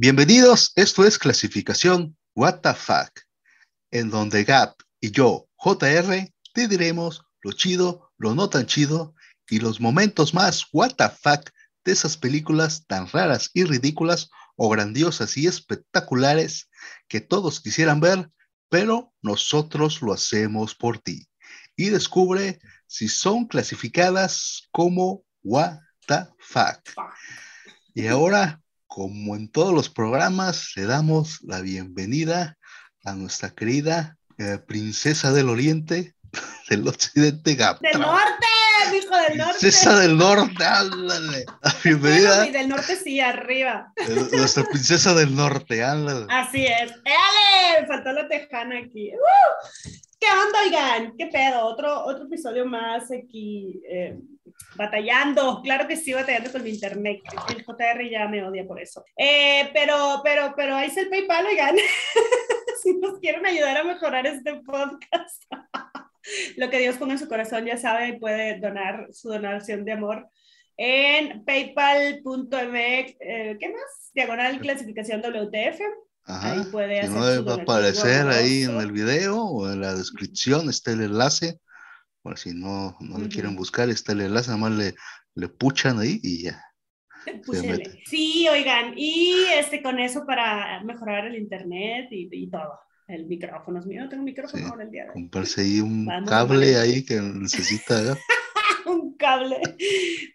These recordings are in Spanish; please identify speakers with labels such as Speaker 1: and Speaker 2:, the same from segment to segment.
Speaker 1: Bienvenidos, esto es clasificación What the Fuck, en donde Gap y yo, JR, te diremos lo chido, lo no tan chido y los momentos más What the Fuck de esas películas tan raras y ridículas o grandiosas y espectaculares que todos quisieran ver, pero nosotros lo hacemos por ti. Y descubre si son clasificadas como What the Fuck. Y ahora como en todos los programas, le damos la bienvenida a nuestra querida eh, princesa del Oriente, del Occidente Gap.
Speaker 2: ¡Del norte! ¡Hijo del norte!
Speaker 1: Princesa del norte, ándale. Bienvenida.
Speaker 2: y del norte sí, arriba.
Speaker 1: Eh, nuestra princesa del norte, ándale.
Speaker 2: Así es. ¡Éale! Faltó la tejana aquí. ¡Uh! ¿Qué onda, oigan? ¿Qué pedo? Otro, otro episodio más aquí. Eh, batallando, claro que sí, batallando con mi internet. El JR ya me odia por eso. Eh, pero, pero, pero ahí es el PayPal, oigan. si nos quieren ayudar a mejorar este podcast. Lo que Dios ponga en su corazón, ya sabe, puede donar su donación de amor en paypal.me, eh, ¿qué más? Diagonal clasificación WTF.
Speaker 1: Ahí puede hacer no va a aparecer ahí en el video o en la descripción está el enlace por si no, no le quieren buscar, está el enlace, nada más le, le puchan ahí y ya.
Speaker 2: Sí, oigan, y este con eso para mejorar el internet y, y todo. El micrófono es mío, tengo micrófono ahora el día de hoy.
Speaker 1: Comprarse ahí un cable ahí que necesita.
Speaker 2: un cable,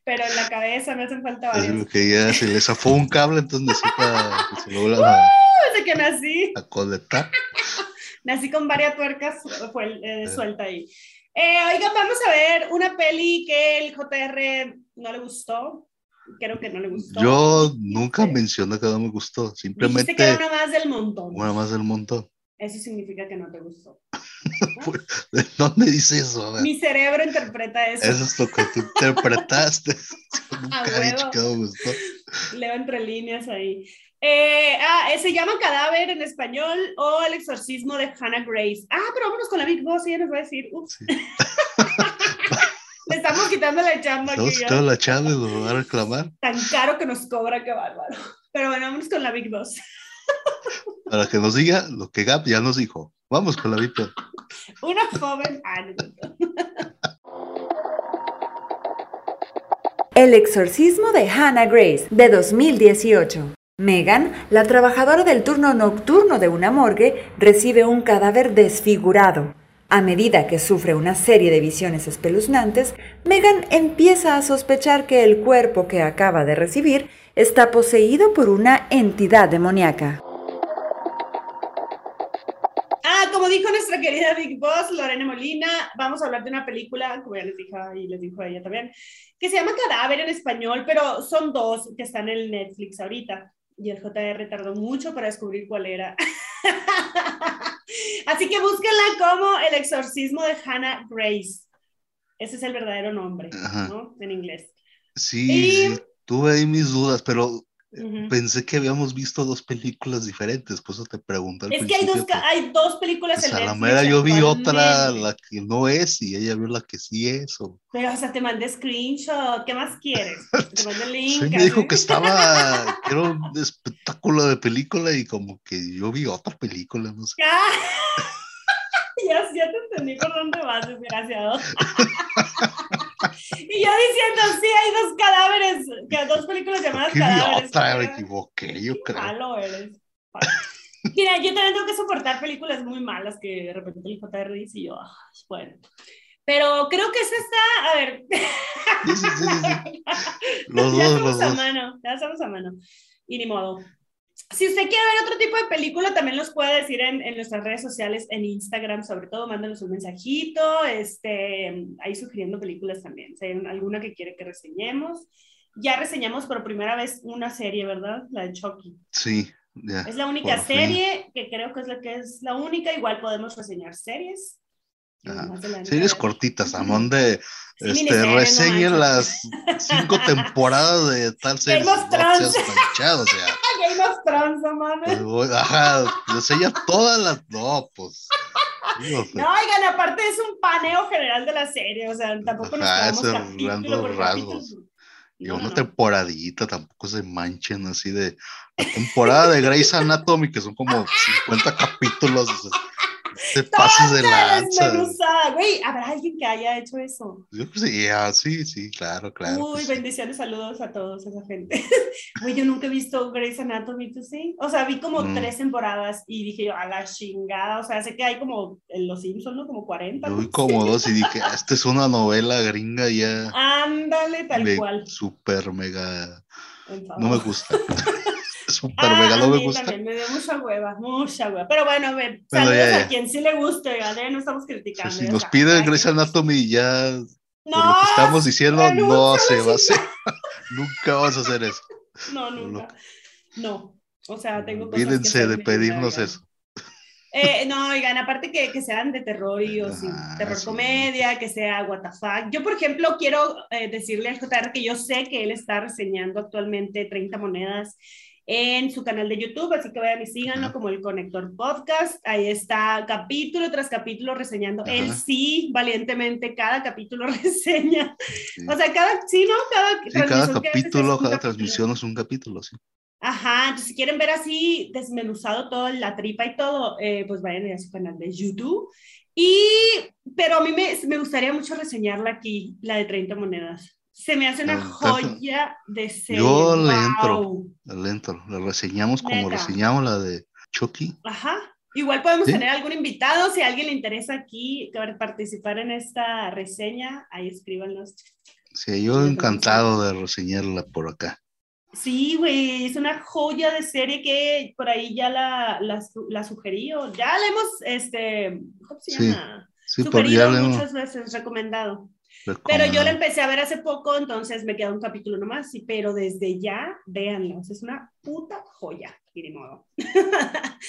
Speaker 2: pero en la cabeza me hacen falta varios.
Speaker 1: que ya se le zafó un cable, entonces necesita que se lo vuelva
Speaker 2: a, desde que nací.
Speaker 1: a conectar.
Speaker 2: nací con varias tuercas fue, eh, suelta ahí. Eh, oigan, vamos a ver una peli que el JR no le gustó. Creo que no le gustó.
Speaker 1: Yo nunca mencioné que no me gustó. Simplemente.
Speaker 2: Dijiste que era una más del montón.
Speaker 1: Una más del montón.
Speaker 2: Eso significa que no te gustó.
Speaker 1: Pues, ¿De dónde dice eso?
Speaker 2: Mi cerebro interpreta eso.
Speaker 1: Eso es lo que tú interpretaste. nunca he dicho que no me gustó.
Speaker 2: Leo entre líneas ahí. Eh, ah, eh, se llama Cadáver en español o El exorcismo de Hannah Grace. Ah, pero vámonos con la Big Boss, ella nos va a decir. Ups. Le estamos quitando la chamba.
Speaker 1: Estamos quitando la chamba y nos va a reclamar.
Speaker 2: Tan caro que nos cobra, qué bárbaro. Pero bueno, vámonos con la Big Boss.
Speaker 1: Para que nos diga lo que Gap ya nos dijo. Vamos con la Big Boss.
Speaker 2: Una joven. Ah,
Speaker 3: El exorcismo de Hannah Grace, de 2018. Megan, la trabajadora del turno nocturno de una morgue, recibe un cadáver desfigurado. A medida que sufre una serie de visiones espeluznantes, Megan empieza a sospechar que el cuerpo que acaba de recibir está poseído por una entidad demoníaca.
Speaker 2: Ah, como dijo nuestra querida Big Boss, Lorena Molina, vamos a hablar de una película, como ya les dije y les dijo ella también, que se llama Cadáver en español, pero son dos que están en Netflix ahorita y el JR tardó mucho para descubrir cuál era. Así que búsquenla como El exorcismo de Hannah Grace. Ese es el verdadero nombre, ¿no? En inglés.
Speaker 1: Sí, tuve ahí mis dudas, pero Pensé que habíamos visto dos películas diferentes, por eso te pregunto.
Speaker 2: Es que hay dos, hay dos películas
Speaker 1: en la mera yo vi otra, la que no es, y ella vio la que sí es.
Speaker 2: Pero, o sea, te mandé screenshot, ¿qué más quieres? Te mandé link.
Speaker 1: Sí, me dijo que estaba, que era un espectáculo de película, y como que yo vi otra película, no sé.
Speaker 2: ya, ya te entendí por dónde vas, desgraciado. y yo diciendo, sí, hay dos cadáveres, que dos películas llamadas cadáveres.
Speaker 1: Otra, me equivoqué, yo creo.
Speaker 2: Malo eres. Mira, yo también tengo que soportar películas muy malas que de repente el JR dice y yo, ah, bueno. Pero creo que esta está, a ver.
Speaker 1: Sí, sí, sí.
Speaker 2: Los ya dos, estamos a mano, ya estamos a mano. Y ni modo. Si usted quiere ver otro tipo de película, también los puede decir en, en, nuestras redes sociales, en Instagram sobre todo, mándanos un mensajito, este, ahí sugiriendo películas también, si hay alguna que quiere que reseñemos. Ya reseñamos por primera vez una serie, ¿verdad? La de Chucky.
Speaker 1: Sí,
Speaker 2: ya. Es la única serie que creo que es la que es la única, igual podemos reseñar series.
Speaker 1: Series cortitas, Amón de este, reseñen las cinco temporadas de tal serie.
Speaker 2: Game of Thrones. Game of Thrones,
Speaker 1: pues, Ajá, reseña todas las. No, pues.
Speaker 2: No, oigan, aparte es un paneo general de la serie, o sea, tampoco nos quedamos capítulo por rasgos.
Speaker 1: Y
Speaker 2: No,
Speaker 1: una
Speaker 2: no.
Speaker 1: temporadita, tampoco se manchen así de la temporada de Grey's Anatomy, que son como 50 capítulos. o sea, te pases de lanza.
Speaker 2: Güey, ¿habrá alguien que haya hecho eso?
Speaker 1: Yo creo que sí, sí, claro, claro.
Speaker 2: Uy, bendiciones, saludos a todos esa gente. Güey, yo nunca he visto Grey's Anatomy, ¿tú sí? O sea, vi como
Speaker 1: Mm.
Speaker 2: tres temporadas y dije yo, a la chingada. O sea, sé que hay como en Los Simpsons, ¿no? Como 40.
Speaker 1: Yo vi como dos y dije, "Ah, esta es una novela gringa ya.
Speaker 2: Ándale, tal cual.
Speaker 1: Super mega. No me gusta. Super
Speaker 2: Ah,
Speaker 1: no me gusta.
Speaker 2: también me dio mucha hueva, mucha hueva. Pero bueno, saludos
Speaker 1: ya, ya.
Speaker 2: a quien sí le guste, ¿eh? no estamos criticando.
Speaker 1: si
Speaker 2: ya
Speaker 1: nos piden
Speaker 2: cada
Speaker 1: Grey's Anatomy ya por
Speaker 2: No,
Speaker 1: lo que estamos diciendo, no se va a hacer. Nunca vas a hacer eso.
Speaker 2: No, nunca. No. O sea, tengo cosas que
Speaker 1: Olvídense de
Speaker 2: mi vida,
Speaker 1: pedirnos eso.
Speaker 2: Eh, no, oigan, aparte que, que sean de terror y o sí,
Speaker 1: Ah,
Speaker 2: terror
Speaker 1: sí.
Speaker 2: comedia, que sea what the fuck. Yo, por ejemplo, quiero eh, decirle al JR que yo sé que él está reseñando actualmente 30 monedas en su canal de YouTube, así que vayan y síganlo
Speaker 1: Ajá.
Speaker 2: como el Conector Podcast. Ahí está capítulo tras capítulo reseñando. Él
Speaker 1: Ajá.
Speaker 2: sí, valientemente, cada capítulo reseña.
Speaker 1: Sí.
Speaker 2: O sea, cada, sí, ¿no? Cada,
Speaker 1: Sí, cada capítulo, cada transmisión es un capítulo, sí.
Speaker 2: Ajá, entonces si quieren ver así desmenuzado todo, la tripa y todo, eh, pues vayan a su canal de YouTube. Y, pero a mí me, me gustaría mucho reseñarla aquí, la de 30 monedas. Se me hace una joya de serie.
Speaker 1: yo le
Speaker 2: ¡Guau!
Speaker 1: entro. Lento, la reseñamos como
Speaker 2: Neta.
Speaker 1: reseñamos la de Chucky.
Speaker 2: Ajá. Igual podemos
Speaker 1: Sí.
Speaker 2: tener algún invitado, si a alguien le interesa aquí participar en esta reseña, ahí escríbanos.
Speaker 1: Sí, yo encantado de reseñarla por acá.
Speaker 2: Sí, güey, es una joya de serie que por ahí ya la, la, la sugerí o ya la hemos, este, ¿cómo se
Speaker 1: Sí,
Speaker 2: llama?
Speaker 1: Sí, por
Speaker 2: Sugerido
Speaker 1: ya le hemos
Speaker 2: muchas veces, recomendado. Pero yo la empecé a ver hace poco, entonces me queda un capítulo nomás, sí, pero desde ya, véanla, o sea, es una puta joya, y de modo.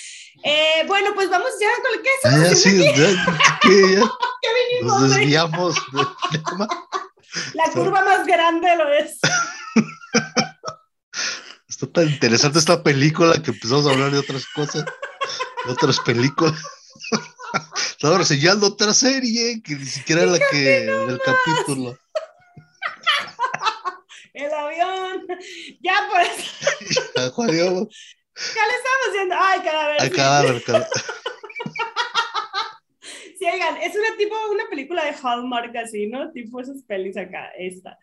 Speaker 2: Eh, bueno, pues vamos ya con lo que
Speaker 1: Ah, sí, ¿qué? Ya
Speaker 2: ¿Qué vinimos,
Speaker 1: nos desviamos del tema.
Speaker 2: La curva más grande lo es.
Speaker 1: Está tan interesante esta película que empezamos a hablar de otras cosas, de otras películas. Estaba reseñando otra serie que ni siquiera era la que del capítulo.
Speaker 2: El avión. Ya, pues,
Speaker 1: Ya, Juan
Speaker 2: ya le estamos haciendo. Ay, cadáver.
Speaker 1: a
Speaker 2: sí.
Speaker 1: cadáver, cadáver.
Speaker 2: Sí, oigan, es una tipo, una película de Hallmark así, ¿no? Tipo esas pelis acá, esta.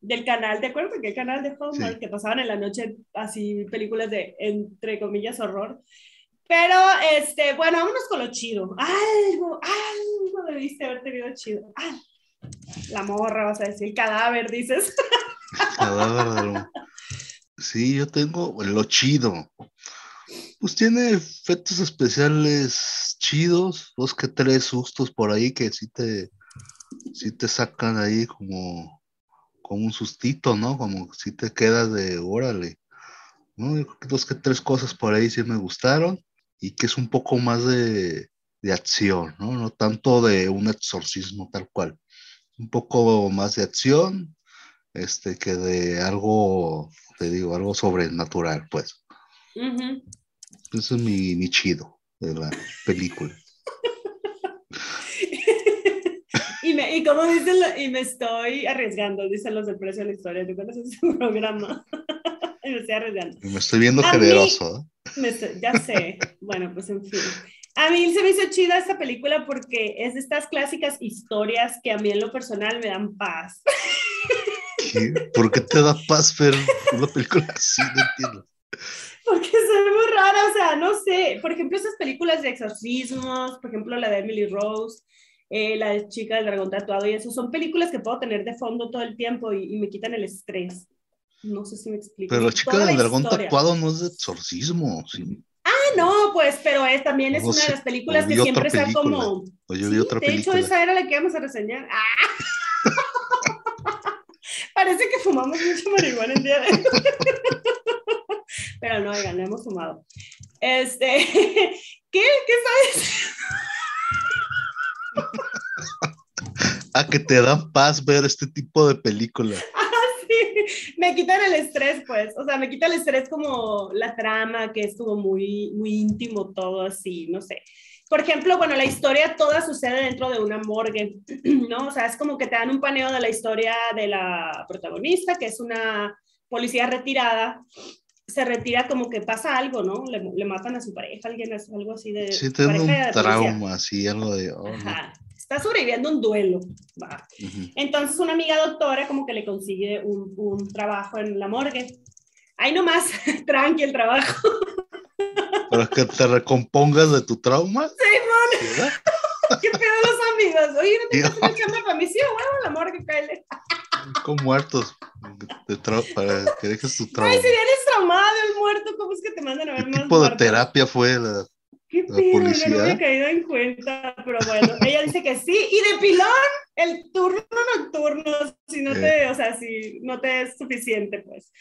Speaker 2: Del canal, ¿te acuerdas de qué canal de Hallmark?
Speaker 1: Sí.
Speaker 2: Que pasaban en la noche así películas de, entre comillas, horror. Pero, este, bueno, vámonos con lo chido. Algo, algo debiste haber tenido chido. Ah, la morra, vas a decir, cadáver, dices.
Speaker 1: Cadáver Sí, yo tengo lo chido. Pues tiene efectos especiales chidos, dos que tres sustos por ahí que sí te, sí te sacan ahí como, como un sustito, ¿no? Como si te quedas de órale. ¿no? Dos que tres cosas por ahí sí me gustaron y que es un poco más de, de acción, ¿no? No tanto de un exorcismo tal cual. Un poco más de acción, este, que de algo, te digo, algo sobrenatural, pues.
Speaker 2: Ujú.
Speaker 1: Eso es mi, mi chido de la película.
Speaker 2: y, me, y como dicen, lo- y me estoy arriesgando, dicen los del precio de la historia. ¿Tú conoces ese programa? y me estoy arriesgando.
Speaker 1: Y me estoy viendo
Speaker 2: A mí-
Speaker 1: generoso. ¿eh?
Speaker 2: Ya sé. bueno, pues en fin. A mí se me hizo chida esta película porque es de estas clásicas historias que a mí en lo personal me dan paz.
Speaker 1: ¿Qué? ¿Por qué te da paz ver una película así? No entiendo.
Speaker 2: Porque son muy raras, o sea, no sé. Por ejemplo, esas películas de exorcismos, por ejemplo, la de Emily Rose, eh, la de Chica del Dragón Tatuado y eso, son películas que puedo tener de fondo todo el tiempo y, y me quitan el estrés. No sé si me explico.
Speaker 1: Pero la
Speaker 2: Toda
Speaker 1: chica
Speaker 2: la
Speaker 1: del dragón
Speaker 2: historia.
Speaker 1: tatuado no es de exorcismo. sí.
Speaker 2: Ah, no, pues, pero es, también es
Speaker 1: No
Speaker 2: una de las películas
Speaker 1: o
Speaker 2: que siempre está
Speaker 1: película.
Speaker 2: como...
Speaker 1: O yo
Speaker 2: Sí,
Speaker 1: vi otra
Speaker 2: de
Speaker 1: película.
Speaker 2: hecho, esa era la que íbamos a reseñar. ¡Ah! Parece que fumamos mucho marihuana el día de hoy. Pero no, oigan, no hemos fumado. Este, ¿qué? ¿Qué sabes?
Speaker 1: Ah, que te da paz ver este tipo de películas.
Speaker 2: Me quitan el estrés, pues. O sea, me quita el estrés como la trama, que es como muy, muy íntimo todo así, no sé. por ejemplo, bueno, la historia toda sucede dentro de una morgue, ¿no? O sea, es como que te dan un paneo de la historia de la protagonista, que es una policía retirada, se retira como que pasa algo, ¿no? Le, le matan a su pareja, alguien, algo así de...
Speaker 1: Sí, tiene un trauma, así, algo de... oh.
Speaker 2: Ajá. Está sobreviviendo un duelo. va.
Speaker 1: Ujú.
Speaker 2: Entonces una amiga doctora como que le consigue un, un trabajo en la morgue. Ahí nomás, tranqui el trabajo.
Speaker 1: Para que te recompongas de tu trauma.
Speaker 2: Sí,
Speaker 1: ¿verdad?
Speaker 2: ¿Qué pedo los amigos? Oye, ¿no te una chamba para mí? Sí, bueno, la morgue, cállate.
Speaker 1: Con muertos. de para que dejes tu trauma.
Speaker 2: Ay, si vienes traumado, el muerto, ¿cómo es que te mandan a
Speaker 1: ¿Qué
Speaker 2: ver más
Speaker 1: tipo de
Speaker 2: muertos?
Speaker 1: terapia fue la,
Speaker 2: ¿Qué
Speaker 1: la
Speaker 2: pedo? Yo
Speaker 1: policía?
Speaker 2: no había caído en cuenta, pero bueno, ella dice que sí. Y de pilón, el turno nocturno, si no te, o sea, si no te es suficiente, pues.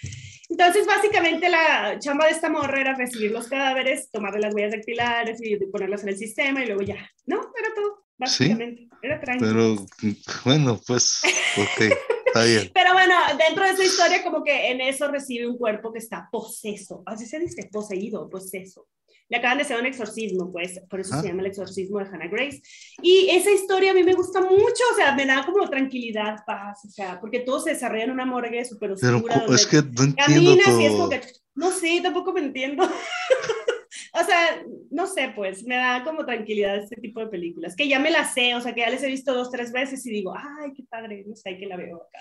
Speaker 2: Entonces, básicamente, la chamba de esta morra era recibir los cadáveres, tomarle las huellas dactilares y ponerlas en el sistema y luego ya. No, era todo, básicamente. Era tranquilo.
Speaker 1: Pero bueno, pues, ok, está bien.
Speaker 2: Pero bueno, dentro de esa historia, como que en eso recibe un cuerpo que está poseso. Así se dice, poseído, poseso. Le acaban de hacer un exorcismo, pues, por eso
Speaker 1: Ah.
Speaker 2: se llama el exorcismo de Hannah Grace. Y esa historia a mí me gusta mucho, o sea, me da como tranquilidad, paz, o sea, porque todo se desarrolla en una morgue súper
Speaker 1: Pero
Speaker 2: oscura. donde
Speaker 1: es que no entiendo
Speaker 2: caminas y es como
Speaker 1: todo.
Speaker 2: que, no sé, tampoco me entiendo. o sea, no sé, pues, me da como tranquilidad este tipo de películas, que ya me las sé, o sea, que ya les he visto dos, tres veces y digo, ay, qué padre, no sé, que la veo acá.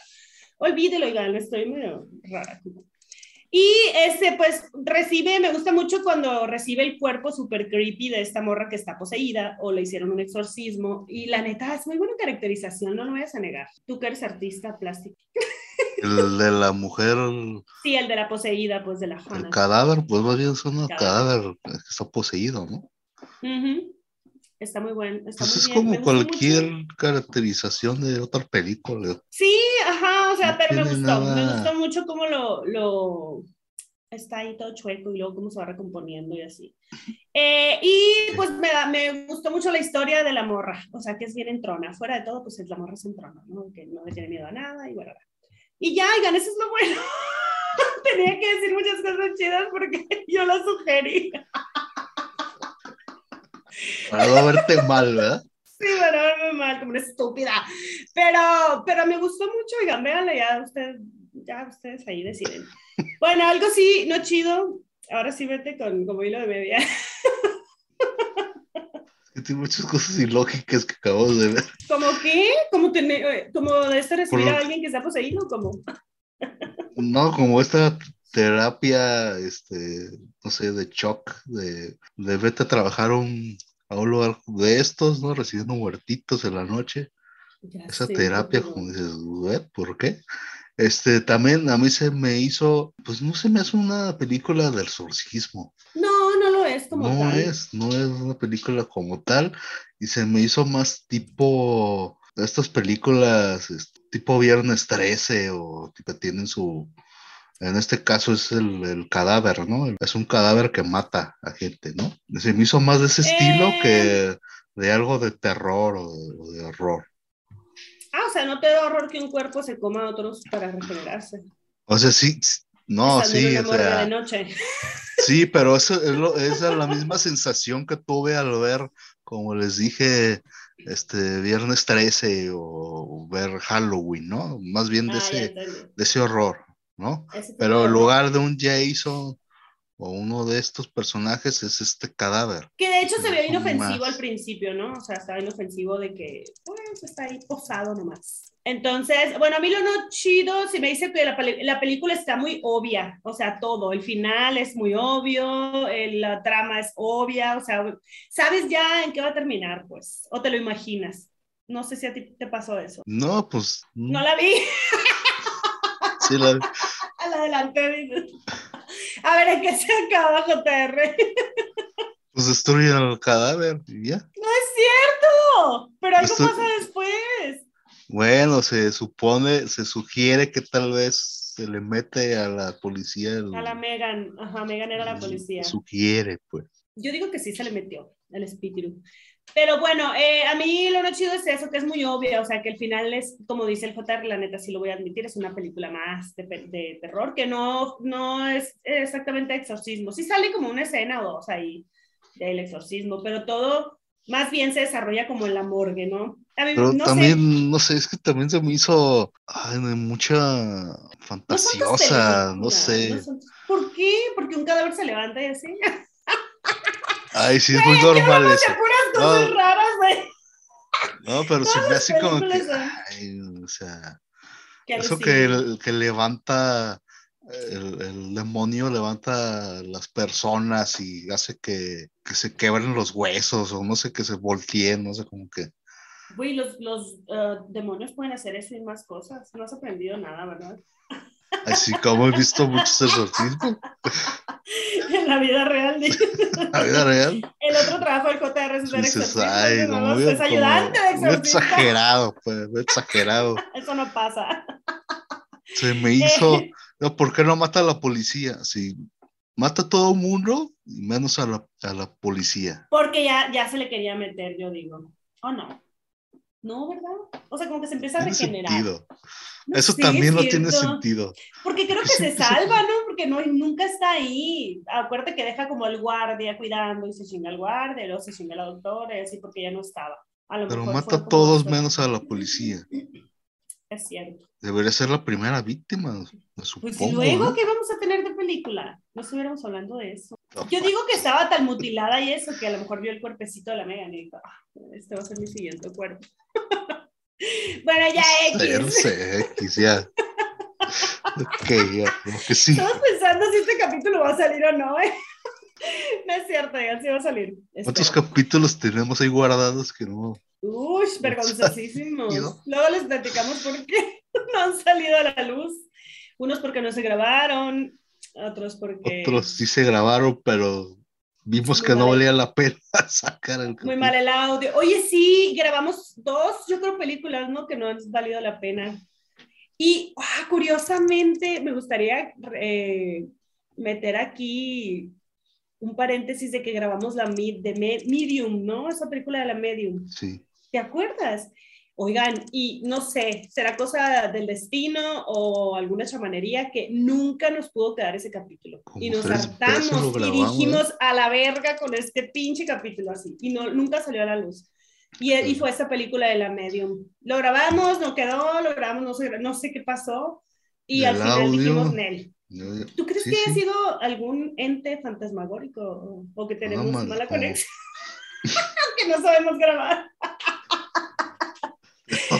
Speaker 2: Olvídelo, oigan, estoy medio rara. como. Y este, pues, recibe, me gusta mucho cuando recibe el cuerpo súper creepy de esta morra que está poseída o le hicieron un exorcismo. Y la neta, es muy buena caracterización, no lo vayas a negar. Tú que eres artista plástico.
Speaker 1: El de la mujer, el
Speaker 2: Sí, el de la poseída, pues, de la Hannah.
Speaker 1: cadáver, pues más bien es un
Speaker 2: Cadáver.
Speaker 1: cadáver que está poseído, ¿no?
Speaker 2: Ujú. Está muy bueno.
Speaker 1: Pues es
Speaker 2: bien, me
Speaker 1: como cualquier
Speaker 2: mucho.
Speaker 1: caracterización de otra película.
Speaker 2: Sí, ajá, o sea,
Speaker 1: No
Speaker 2: pero me gustó. Me
Speaker 1: nada-
Speaker 2: gustó mucho cómo lo, lo está ahí todo chueco y luego cómo se va recomponiendo y así. Eh, y pues me, da- me gustó mucho la historia de la morra, o sea, que es bien entrona. Fuera de todo, pues es la morra es entrona, ¿no? Que no le tiene miedo a nada y bueno. Y ya, oigan, eso es lo bueno. Tenía que decir muchas cosas chidas porque yo las sugerí.
Speaker 1: Para no verte mal, ¿verdad?
Speaker 2: Sí, para verme mal, como una estúpida. Pero, pero me gustó mucho, oigan, véanla ya, ustedes, ya ustedes ahí deciden. Bueno, algo sí, no chido. Ahora sí vete con como hilo de media.
Speaker 1: Tiene muchas cosas ilógicas que acabamos de ver.
Speaker 2: ¿Como qué? ¿Como, tener, eh, como de este recibir a alguien que está poseído? como
Speaker 1: No, como esta terapia, este, no sé, de shock, de, de vete a trabajar un, a un lugar de estos, ¿no? Recibiendo muertitos en la noche.
Speaker 2: Ya
Speaker 1: Esa
Speaker 2: sé,
Speaker 1: terapia, como dices, "What? ¿por qué? Este, también a mí se me hizo, pues no se me hace una película del exorcismo.
Speaker 2: No, no lo es como
Speaker 1: no
Speaker 2: tal.
Speaker 1: es, no es una película como tal, y se me hizo más tipo estas películas este, tipo Viernes 13 o que tienen su, en este caso es el, el cadáver, ¿no? Es un cadáver que mata a gente, ¿no? Se me hizo más de ese estilo
Speaker 2: Eh.
Speaker 1: que de algo de terror o de, o de horror.
Speaker 2: Ah, o sea, no te da horror que un cuerpo se coma a otros para regenerarse.
Speaker 1: O sea, sí, no, sí, o
Speaker 2: morgue de
Speaker 1: sea,
Speaker 2: noche.
Speaker 1: sí, pero eso es, lo- esa es la misma sensación que tuve al ver, como les dije, este Viernes 13 o ver Halloween, ¿no? Más bien de
Speaker 2: Ah,
Speaker 1: ese, de ese horror, Pero en lugar de un Jason o uno de estos personajes es este cadáver.
Speaker 2: Que de hecho se
Speaker 1: Más.
Speaker 2: inofensivo al principio, ¿no? O sea, estaba inofensivo de que, pues, está ahí posado nomás. Entonces, bueno, a mí lo no chido, si me dice que la, película está muy obvia, o sea, todo, el final es muy obvio, el- la trama es obvia, o sea, sabes ya en qué va a terminar, pues, o te lo imaginas. No sé si a ti te pasó eso.
Speaker 1: No, pues
Speaker 2: No la vi,
Speaker 1: sí, la-
Speaker 2: la adelante. A ver, ¿en qué se acaba, JR?
Speaker 1: pues destruyen el cadáver y ya.
Speaker 2: No es cierto, pero algo pasa después.
Speaker 1: Bueno, se supone, se sugiere que tal vez se le mete a la policía el,
Speaker 2: A la Megan, ajá, Megan era la policía.
Speaker 1: Sugiere, pues.
Speaker 2: Yo digo que sí se le metió el espíritu. Pero bueno, eh, a mí lo no chido es eso, que es muy obvio, o sea, que el final es, como dice el JR, la neta, sí lo voy a admitir, es una película más de, terror, que no, no es exactamente exorcismo. Sí sale como una escena o dos ahí del exorcismo, pero todo Más bien se desarrolla como en la morgue, ¿no? A mí,
Speaker 1: Pero
Speaker 2: no
Speaker 1: también,
Speaker 2: sé,
Speaker 1: no sé, es que también se me hizo ay, mucha fantasiosa, no sé.
Speaker 2: no son- ¿Por qué? Porque un cadáver se levanta y así.
Speaker 1: Ay, sí, es muy normal eso.
Speaker 2: puras cosas
Speaker 1: No.
Speaker 2: raras, güey.
Speaker 1: No, pero se me hace como que, ay, o sea, eso que, el- que levanta, el, el demonio levanta las personas y hace que, que se quebren los huesos o no sé, que se volteen, no sé, como que...
Speaker 2: Güey, los, los eh, demonios pueden hacer eso y más cosas. No has aprendido nada, ¿verdad?
Speaker 1: Así como he visto muchos exorcismos
Speaker 2: en la vida real.
Speaker 1: la vida real.
Speaker 2: El otro trabajo del JR es ser exorcista.
Speaker 1: ay,
Speaker 2: no, es ayudante de exorcista.
Speaker 1: exagerado, pues, exagerado.
Speaker 2: Eso no pasa.
Speaker 1: Se me hizo,
Speaker 2: Eh.
Speaker 1: no, ¿por qué no mata a la policía? Si mata a todo mundo, y menos a la, a la policía.
Speaker 2: Porque ya, ya se le quería meter, yo digo. ¿O no? No, ¿verdad? O sea, como que se empieza a regenerar.
Speaker 1: sentido. Eso también no tiene sentido.
Speaker 2: Porque creo que se salva, ¿no? Porque no, nunca está ahí. Acuérdate que deja como el guardia cuidando y se chinga el guardia, luego se chinga la doctora y así porque ya no estaba. A lo
Speaker 1: Pero
Speaker 2: mejor
Speaker 1: mata a todos menos a la policía.
Speaker 2: Es cierto.
Speaker 1: Debería ser la primera víctima, me supongo.
Speaker 2: Pues y luego,
Speaker 1: ¿no?
Speaker 2: ¿qué vamos a tener de película? No estuviéramos hablando de eso.
Speaker 1: No,
Speaker 2: Yo digo que estaba tan mutilada y eso que a lo mejor vio el cuerpecito de la Megan y dijo, "Ah, este va a ser mi siguiente cuerpo. bueno, ya
Speaker 1: no
Speaker 2: X.
Speaker 1: sé, X, ya. Ok, ya, que sí.
Speaker 2: Estamos pensando si este capítulo va a salir o no, ¿eh? No es cierto, ya sí va a salir.
Speaker 1: ¿Cuántos
Speaker 2: Espero.
Speaker 1: capítulos tenemos ahí guardados que no?
Speaker 2: Uy, vergonzosísimos. Luego les platicamos por qué no han salido a la luz. Unos porque no se grabaron, otros porque
Speaker 1: Otros sí se grabaron, pero vimos
Speaker 2: Muy
Speaker 1: que no valía la pena sacar el
Speaker 2: muy mal el audio. Oye, sí, grabamos dos, yo creo, películas, ¿no? Que no han valido la pena. Y ah, curiosamente, me gustaría eh, meter aquí un paréntesis de que grabamos la de Me- Medium, ¿no? Esa película de la Medium.
Speaker 1: Sí.
Speaker 2: ¿Te acuerdas? Oigan, y no sé, será cosa del destino o alguna chamanería que nunca nos pudo quedar ese capítulo.
Speaker 1: Como
Speaker 2: y nos hartamos y
Speaker 1: grabamos, ¿eh?
Speaker 2: dijimos a la verga con este pinche capítulo así. Y no, nunca salió a la luz. Y, y fue esa película de la Medium. Lo grabamos, no quedó, lo grabamos, no sé, no sé qué pasó. Y al final
Speaker 1: audio.
Speaker 2: dijimos Nel. ¿Tú crees
Speaker 1: sí,
Speaker 2: que
Speaker 1: sí.
Speaker 2: haya sido algún ente fantasmagórico o, que tenemos
Speaker 1: mala-
Speaker 2: mala conexión? que no sabemos grabar.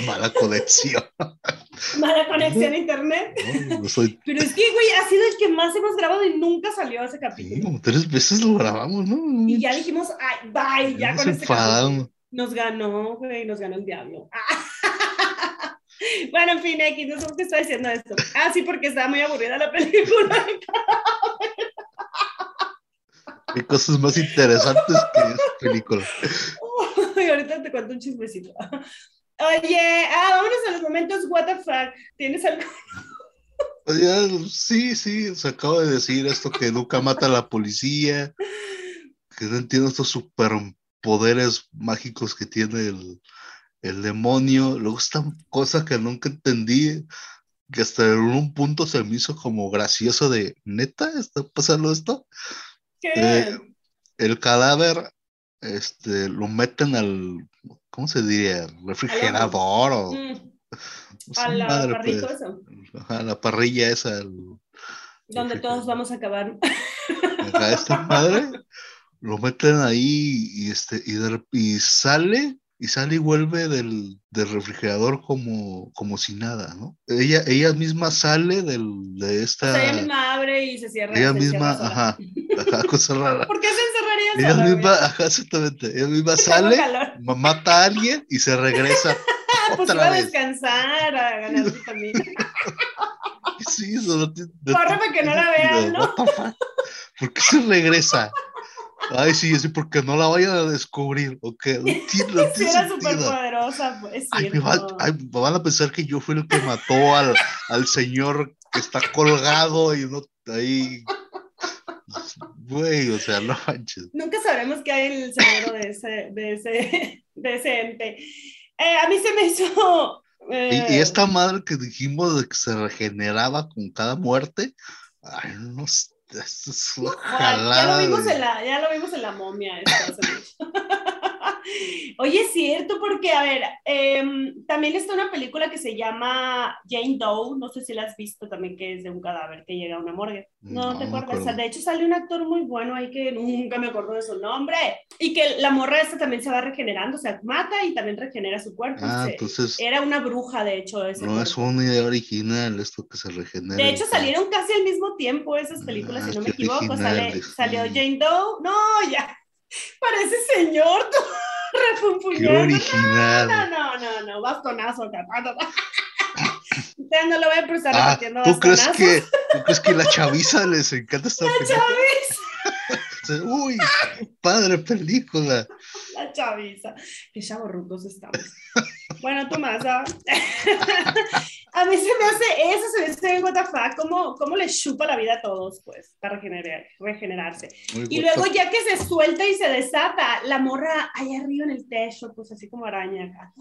Speaker 1: Mala conexión.
Speaker 2: Mala conexión a internet.
Speaker 1: No, no soy.
Speaker 2: Pero es que, güey, ha sido el que más hemos grabado y nunca salió ese
Speaker 1: Sí,
Speaker 2: capítulo.
Speaker 1: como tres veces lo grabamos, ¿no?
Speaker 2: Y ya dijimos, ay, bye, ya con este capítulo. Nos ganó, güey, nos ganó el diablo. Bueno, en fin, X, no sé por qué estoy diciendo esto. Ah, sí, porque estaba muy aburrida la película.
Speaker 1: Hay cosas más interesantes que esa película.
Speaker 2: Y ahorita te cuento un chismecito. Oye, ah, vámonos a los momentos what the fuck. ¿Tienes algo?
Speaker 1: Sí, sí, se acaba de decir esto que nunca mata a la policía, que no entiendo estos superpoderes mágicos que tiene el, el demonio. Luego esta cosa que nunca entendí, que hasta en un punto se me hizo como gracioso de, ¿neta está pasando esto?
Speaker 2: ¿Qué?
Speaker 1: Eh, el cadáver este, lo meten al, ¿cómo se diría? Refrigerador o...
Speaker 2: Mm,
Speaker 1: sé,
Speaker 2: a la
Speaker 1: madre,
Speaker 2: parrilla
Speaker 1: pues.
Speaker 2: eso,
Speaker 1: la parrilla esa, el-
Speaker 2: donde todos vamos a acabar.
Speaker 1: acá esta madre, lo meten ahí y, este, y, de- y sale, y sale y vuelve del, del refrigerador como, como si nada, ¿no? Ella, ella misma sale del, de
Speaker 2: O
Speaker 1: esta,
Speaker 2: sea, ella misma abre y se cierra.
Speaker 1: ella
Speaker 2: se
Speaker 1: misma, ajá, ajá, cosa rara.
Speaker 2: ¿Por qué se encerraría
Speaker 1: Ella
Speaker 2: sola,
Speaker 1: misma,
Speaker 2: güey?
Speaker 1: ajá, exactamente, ella misma sale, mata a alguien y se regresa
Speaker 2: Ah, pues iba a descansar, a ganar vitamina.
Speaker 1: Sí, eso no tiene-
Speaker 2: que no la vean, ¿no?
Speaker 1: ¿Por qué se regresa? Ay, sí, sí, porque no la vayan a descubrir, ok, no
Speaker 2: Sí, era súper poderosa, pues, es
Speaker 1: Ay, me, va- ay, me van a pensar que yo fui el que mató al, al señor que está colgado y no ahí. Güey, o sea, no manches.
Speaker 2: Nunca sabremos qué hay en el cerebro de ese, de ese, de ese ente. Eh, a mí se me hizo... eh,
Speaker 1: Y, y esta madre que dijimos de que se regeneraba con cada muerte, ay, no sé, esto es una
Speaker 2: Ay, ya, lo vimos
Speaker 1: de-
Speaker 2: en la, ya lo vimos en la momia. mucho. Oye, es cierto, porque, a ver, em, también está una película que se llama Jane Doe, no sé si la has visto también, que es de un cadáver que llega a una morgue. No,
Speaker 1: No,
Speaker 2: te acuerdas.
Speaker 1: acuerdo.
Speaker 2: de hecho, sale un actor muy bueno ahí que nunca me acuerdo de su nombre. Y que la morra esta también se va regenerando, o sea, mata y también regenera su cuerpo.
Speaker 1: Ah,
Speaker 2: Se-
Speaker 1: entonces
Speaker 2: Era una bruja, de hecho. Ese
Speaker 1: no es
Speaker 2: cuerpo.
Speaker 1: una idea original esto que se regenera.
Speaker 2: De hecho, salieron casi al mismo tiempo esas películas,
Speaker 1: Ah,
Speaker 2: si no me equivoco. Sale, salió. Jane Doe. No, ya. Parece señor, refunfuñando.
Speaker 1: original.
Speaker 2: No, no, no, no, bastonazo, capaz. Ustedes no lo ven, pero está
Speaker 1: Ah,
Speaker 2: repartiendo
Speaker 1: ¿tú crees que, tú crees que la chaviza les encanta esta película?
Speaker 2: Chaviza,
Speaker 1: Uy, padre película.
Speaker 2: la chaviza. Qué chavorrucos estamos. Bueno, tú más, ¿ah? A mí se me hace eso, se me hace en WTF, cómo, cómo le chupa la vida a todos, pues, para regenerar, regenerarse.
Speaker 1: Muy
Speaker 2: Y luego ya que se suelta y se desata, la morra allá arriba en el techo, pues así como araña acá.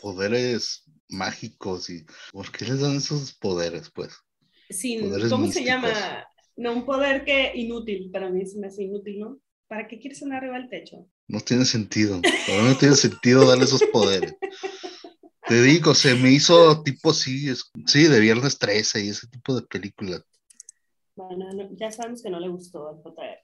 Speaker 1: poderes mágicos y ¿por qué les dan esos poderes, pues?
Speaker 2: Sin, ¿Cómo se
Speaker 1: místicos.
Speaker 2: llama? No, un poder que inútil, para mí se me hace inútil, ¿no? ¿Para qué quieres andar arriba del techo?
Speaker 1: No tiene sentido. Para mí no tiene sentido darle esos poderes. Te digo, se me hizo tipo sí, es- sí, de viernes 13 y ese tipo de películas.
Speaker 2: Bueno, no- ya sabemos que no le gustó al JR.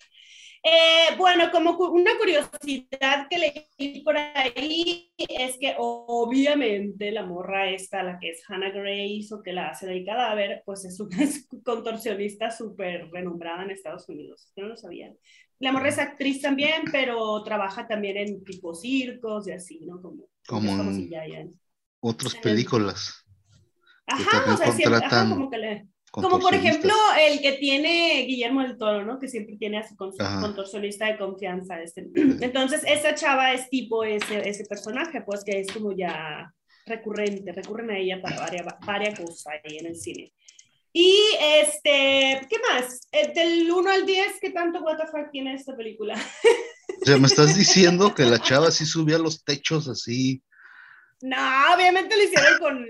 Speaker 2: Eh, bueno, como una curiosidad que leí por ahí es que obviamente la morra esta, la que es Hannah Grace o que la hace del cadáver, pues es una contorsionista súper renombrada en Estados Unidos. Yo no lo sabía. La morra es actriz también, pero trabaja también en tipo circos y así, ¿no? Como,
Speaker 1: Como en-
Speaker 2: famosilla ya.
Speaker 1: Otras películas.
Speaker 2: Ajá,
Speaker 1: también
Speaker 2: o sea, siempre, ajá, como que le... Como por ejemplo el que tiene Guillermo del Toro, ¿no? Que siempre tiene a su contorsionista de confianza. Este. Entonces, esa chava es tipo ese, ese personaje, pues que es como ya recurrente, recurren a ella para varias, varias cosas ahí en el cine. Y este, ¿qué más? Eh, Del 1 al 10, ¿qué tanto WTF tiene esta película?
Speaker 1: O sea, me estás diciendo que la chava sí subía los techos así.
Speaker 2: No, obviamente lo hicieron con...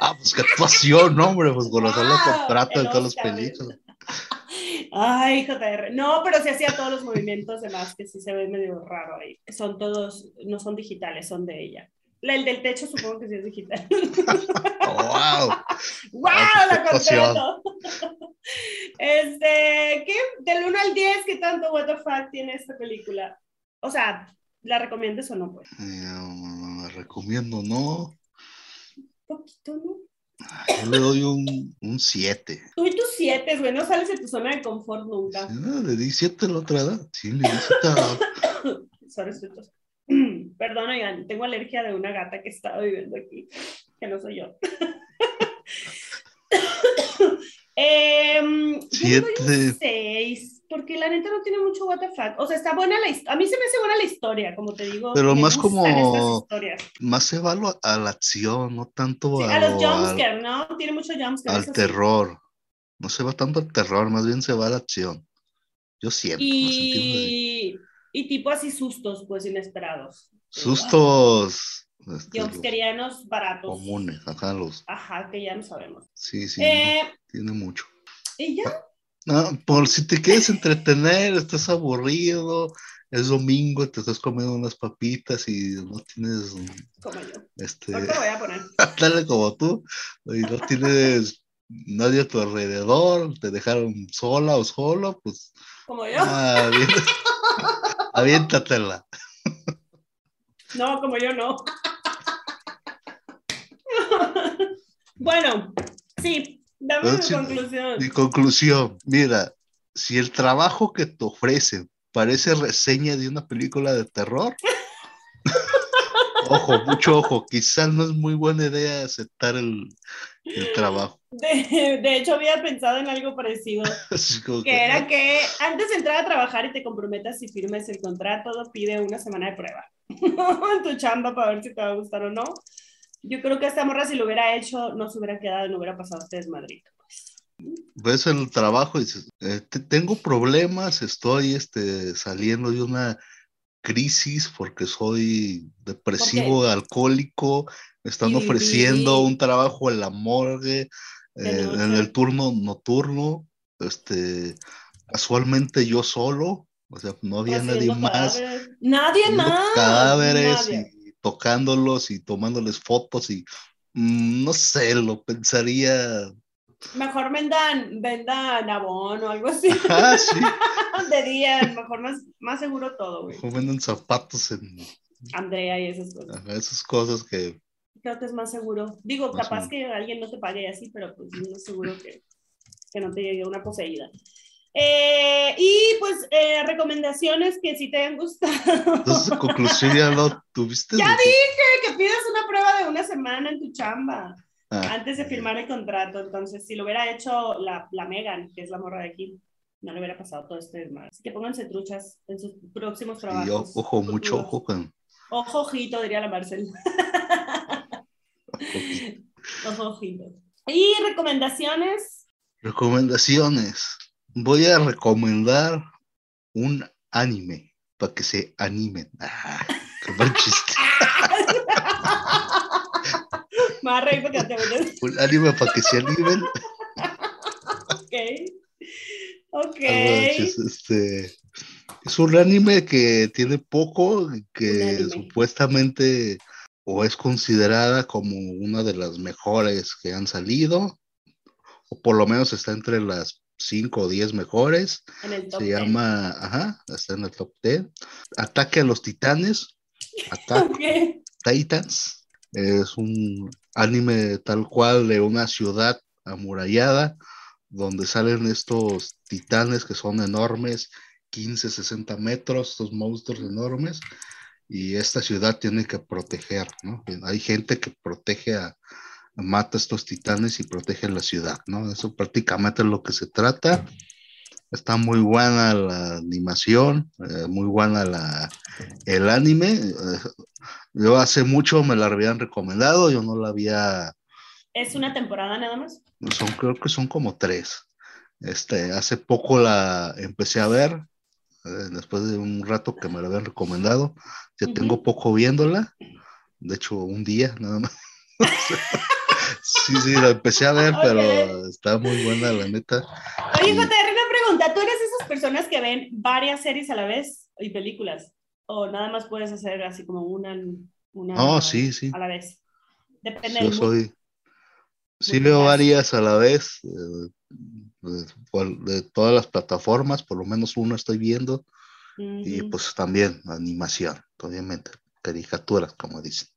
Speaker 1: Ah, pues qué actuación, ¿no, hombre, pues con razón la
Speaker 2: Wow,
Speaker 1: contrata en todas las películas.
Speaker 2: Ay, JR. No, pero se hacía todos los movimientos demás, que sí se ve medio raro ahí. Son todos, no son digitales, son de ella. La- El del techo supongo que sí es digital.
Speaker 1: Wow.
Speaker 2: ¡Wow!
Speaker 1: Ah, qué
Speaker 2: la contrato. Este, ¿qué? Del 1 al 10, ¿qué tanto what the fuck tiene esta película? O sea, ¿la recomiendas o no? Pues,
Speaker 1: Eh, la recomiendo, ¿no?
Speaker 2: poquito, ¿no?
Speaker 1: Yo le doy un 7.
Speaker 2: Tú y tus 7, güey, no sales de tu zona de confort nunca.
Speaker 1: Sí, no, le di 7 la otra edad. Sí, le di 7.
Speaker 2: Sorry, Perdón, oigan, tengo alergia de una gata que estaba viviendo aquí, que no soy yo. eh,
Speaker 1: siete.
Speaker 2: Yo 6 porque la neta no tiene mucho fuck. O sea, está buena la historia. A mí se me hace buena la historia, como te digo.
Speaker 1: Pero más como-. Más se va a, la acción, no tanto
Speaker 2: Sí,
Speaker 1: a,
Speaker 2: a los jumpscares, ¿no? Tiene mucho jumpscare.
Speaker 1: al
Speaker 2: sí.
Speaker 1: terror. No se va tanto al terror, más bien se va a la acción. Yo así.
Speaker 2: Y, y tipo así sustos, pues inesperados.
Speaker 1: Sustos este,
Speaker 2: Jumpscarianos baratos.
Speaker 1: comunes, ajá, los.
Speaker 2: Ajá, que ya no sabemos.
Speaker 1: Sí, sí,
Speaker 2: Eh,
Speaker 1: no, tiene mucho.
Speaker 2: y ya,
Speaker 1: No, por si te quieres entretener, estás aburrido, es domingo, te estás comiendo unas papitas y no tienes,
Speaker 2: como yo.
Speaker 1: este,
Speaker 2: voy a poner.
Speaker 1: dale como tú, y no tienes nadie a tu alrededor, te dejaron sola o solo, pues,
Speaker 2: Como yo.
Speaker 1: ah, aviéntatela.
Speaker 2: No, como yo no. bueno, sí, dame mi conclusión.
Speaker 1: Mi conclusión, mira, si el trabajo que te ofrecen parece reseña de una película de terror, ojo, mucho ojo, quizás no es muy buena idea aceptar el, el trabajo.
Speaker 2: De, de hecho, había pensado en algo parecido, que
Speaker 1: que,
Speaker 2: era que antes de entrar a trabajar y te comprometas y firmes el contrato, pide una semana de prueba en tu chamba para ver si te va a gustar o no. Yo creo que esta morra si lo hubiera hecho, no se hubiera quedado, no hubiera pasado este desmadrito.
Speaker 1: ves el trabajo y dices, eh, te- tengo problemas, estoy este, saliendo de una crisis porque soy depresivo, alcohólico, me están
Speaker 2: Y-
Speaker 1: ofreciendo un trabajo en la morgue, eh, en el turno nocturno, este, casualmente yo solo, O sea, no había nadie más.
Speaker 2: cadáveres. Nadie más.
Speaker 1: Cadáveres
Speaker 2: nadie.
Speaker 1: Tocándolos y tomándoles fotos y mm, no sé, lo pensaría.
Speaker 2: Mejor vendan, vendan abono o algo así.
Speaker 1: Ah, sí.
Speaker 2: de día, mejor más, más seguro todo, güey.
Speaker 1: O venden zapatos en
Speaker 2: Andrea y esas cosas.
Speaker 1: ajá, esas cosas que
Speaker 2: Creo que es más seguro. Digo,
Speaker 1: Más
Speaker 2: capaz que alguien no te pague así, pero pues no es seguro que, que no te llegue una poseída. Eh, y pues eh, recomendaciones que sí te hayan gustado.
Speaker 1: entonces en conclusión ya lo tuviste.
Speaker 2: Ya
Speaker 1: de que-
Speaker 2: pidas una prueba de una semana en tu chamba
Speaker 1: Ah,
Speaker 2: antes de firmar el contrato. Entonces, si lo hubiera hecho la, la Megan, que es la morra de aquí, no le hubiera pasado todo este desmadre. Así que pónganse truchas en sus próximos
Speaker 1: y
Speaker 2: trabajos.
Speaker 1: o- ojo, mucho
Speaker 2: futuros.
Speaker 1: ojo con
Speaker 2: Ojo, ojito, diría la Marcel. Ojo, ojito. Y recomendaciones.
Speaker 1: Recomendaciones. Voy a recomendar un anime para que se animen. Ah, qué mal chiste.
Speaker 2: Reír porque te.
Speaker 1: Un anime para que se animen.
Speaker 2: Ok. Ok.
Speaker 1: Ah, este, es un anime que tiene poco, que supuestamente o es considerada como una de las mejores que han salido, o por lo menos está entre las 5 o 10 mejores.
Speaker 2: En el top
Speaker 1: Se
Speaker 2: 10.
Speaker 1: llama, ajá, está en el top 10. Ataque a los Titanes. Attack
Speaker 2: Ok.
Speaker 1: Titans. Es un anime tal cual de una ciudad amurallada donde salen estos titanes que son enormes, 15, 60 metros, estos monstruos enormes, y esta ciudad tiene que proteger, ¿no? Hay gente que protege a, mata a estos titanes y protege la ciudad, ¿no? Eso prácticamente es lo que se trata. Está muy buena la animación, eh, muy buena la, el anime. eh, yo hace mucho me la habían recomendado, yo no la había,
Speaker 2: ¿Es una temporada nada más?
Speaker 1: son, creo que son como tres. Este, hace poco la empecé a ver, eh, después de un rato que me la habían recomendado. Ya
Speaker 2: Ujú.
Speaker 1: tengo poco viéndola, de hecho un día nada más. sí, sí, la empecé a ver, pero está muy buena la neta.
Speaker 2: Oye, JR, una pregunta. ¿Tú eres de esas personas que ven varias series a la vez y películas? ¿O nada más puedes hacer así como una, una
Speaker 1: Oh, sí, sí.
Speaker 2: a la vez? Depende
Speaker 1: Yo soy. Sí veo varias a la vez, eh, de, todas las plataformas, por lo menos una estoy viendo, y pues también animación, obviamente, caricaturas, como dicen.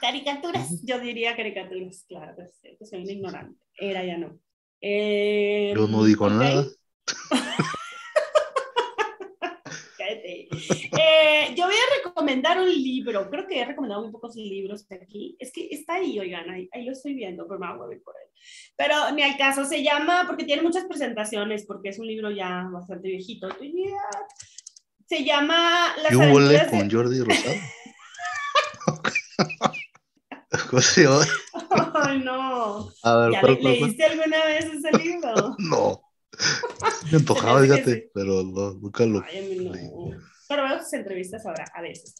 Speaker 2: Caricaturas, yo diría caricaturas, claro, pues, eh, soy una ignorante. Era ya no. Eh,
Speaker 1: Yo no digo
Speaker 2: ok,
Speaker 1: nada.
Speaker 2: cállate. Eh, yo voy a recomendar un libro. Creo que he recomendado muy pocos libros aquí. Es que está ahí, oigan, ahí, ahí lo estoy viendo, pero me voy a mover por él. Pero ni al caso, se llama, porque tiene muchas presentaciones, porque es un libro ya bastante viejito. Se llama Las
Speaker 1: ¿Qué
Speaker 2: aventuras
Speaker 1: con
Speaker 2: de...
Speaker 1: Jordi Rosado? ¿Cómo se llama?
Speaker 2: Ay, no.
Speaker 1: A ver,
Speaker 2: ¿Ya
Speaker 1: ¿cuál,
Speaker 2: le-
Speaker 1: cuál, cuál?
Speaker 2: leíste alguna vez ese libro?
Speaker 1: No. Me antojaba, fíjate,
Speaker 2: sí.
Speaker 1: pero no, nunca lo.
Speaker 2: Ay, no. Pero veo sus entrevistas ahora, a veces.